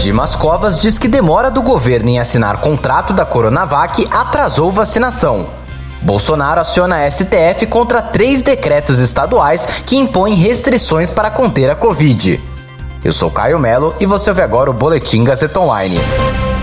Dimas Covas diz que demora do governo em assinar contrato da Coronavac atrasou vacinação. Bolsonaro aciona a STF contra três decretos estaduais que impõem restrições para conter a Covid. Eu sou Caio Melo e você ouve agora o Boletim Gazeta Online.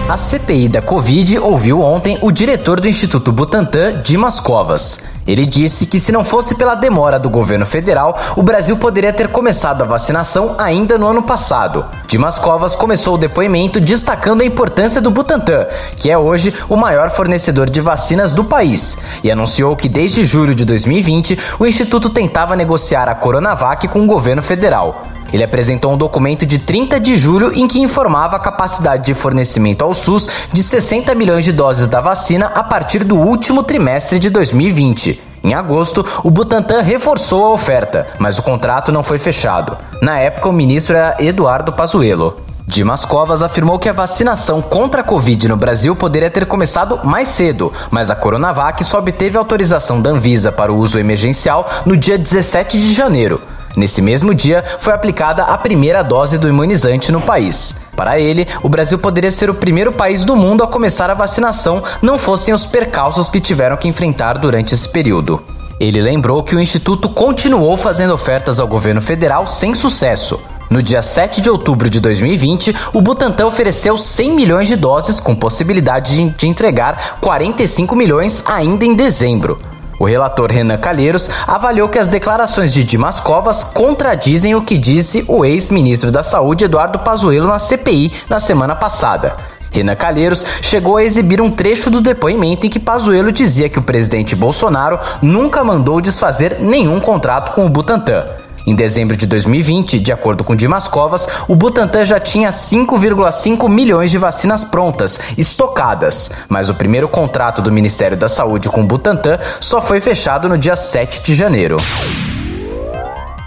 A CPI da Covid ouviu ontem o diretor do Instituto Butantan, Dimas Covas. Ele disse que se não fosse pela demora do governo federal, o Brasil poderia ter começado a vacinação ainda no ano passado. Dimas Covas começou o depoimento destacando a importância do Butantan, que é hoje o maior fornecedor de vacinas do país, e anunciou que desde julho de 2020 o instituto tentava negociar a Coronavac com o governo federal. Ele apresentou um documento de 30 de julho em que informava a capacidade de fornecimento ao SUS de 60 milhões de doses da vacina a partir do último trimestre de 2020. Em agosto, o Butantan reforçou a oferta, mas o contrato não foi fechado. Na época, o ministro era Eduardo Pazuello. Dimas Covas afirmou que a vacinação contra a Covid no Brasil poderia ter começado mais cedo, mas a Coronavac só obteve autorização da Anvisa para o uso emergencial no dia 17 de janeiro. Nesse mesmo dia, foi aplicada a primeira dose do imunizante no país. Para ele, o Brasil poderia ser o primeiro país do mundo a começar a vacinação, não fossem os percalços que tiveram que enfrentar durante esse período. Ele lembrou que o Instituto continuou fazendo ofertas ao governo federal sem sucesso. No dia 7 de outubro de 2020, o Butantan ofereceu 100 milhões de doses, com possibilidade de entregar 45 milhões ainda em dezembro. O relator Renan Calheiros avaliou que as declarações de Dimas Covas contradizem o que disse o ex-ministro da Saúde Eduardo Pazuello na CPI na semana passada. Renan Calheiros chegou a exibir um trecho do depoimento em que Pazuello dizia que o presidente Bolsonaro nunca mandou desfazer nenhum contrato com o Butantan. Em dezembro de 2020, de acordo com Dimas Covas, o Butantan já tinha 5,5 milhões de vacinas prontas, estocadas, mas o primeiro contrato do Ministério da Saúde com o Butantan só foi fechado no dia 7 de janeiro.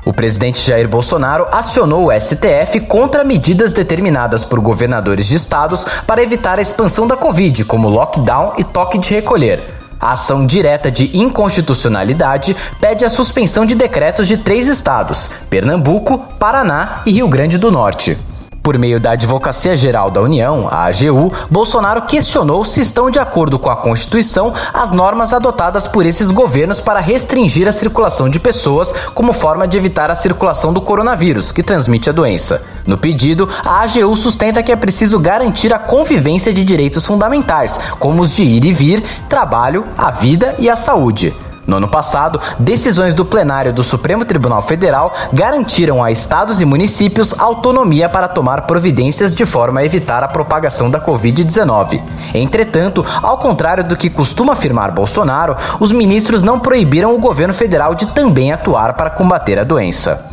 O presidente Jair Bolsonaro acionou o STF contra medidas determinadas por governadores de estados para evitar a expansão da Covid, como lockdown e toque de recolher. A ação direta de inconstitucionalidade pede a suspensão de decretos de três estados: Pernambuco, Paraná e Rio Grande do Norte. Por meio da Advocacia Geral da União, a AGU, Bolsonaro questionou se estão de acordo com a Constituição as normas adotadas por esses governos para restringir a circulação de pessoas como forma de evitar a circulação do coronavírus, que transmite a doença. No pedido, a AGU sustenta que é preciso garantir a convivência de direitos fundamentais, como os de ir e vir, trabalho, a vida e a saúde. No ano passado, decisões do plenário do Supremo Tribunal Federal garantiram a estados e municípios autonomia para tomar providências de forma a evitar a propagação da Covid-19. Entretanto, ao contrário do que costuma afirmar Bolsonaro, os ministros não proibiram o governo federal de também atuar para combater a doença.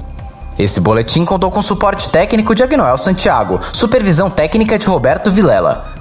Esse boletim contou com suporte técnico de Agnoel Santiago, supervisão técnica de Roberto Vilela,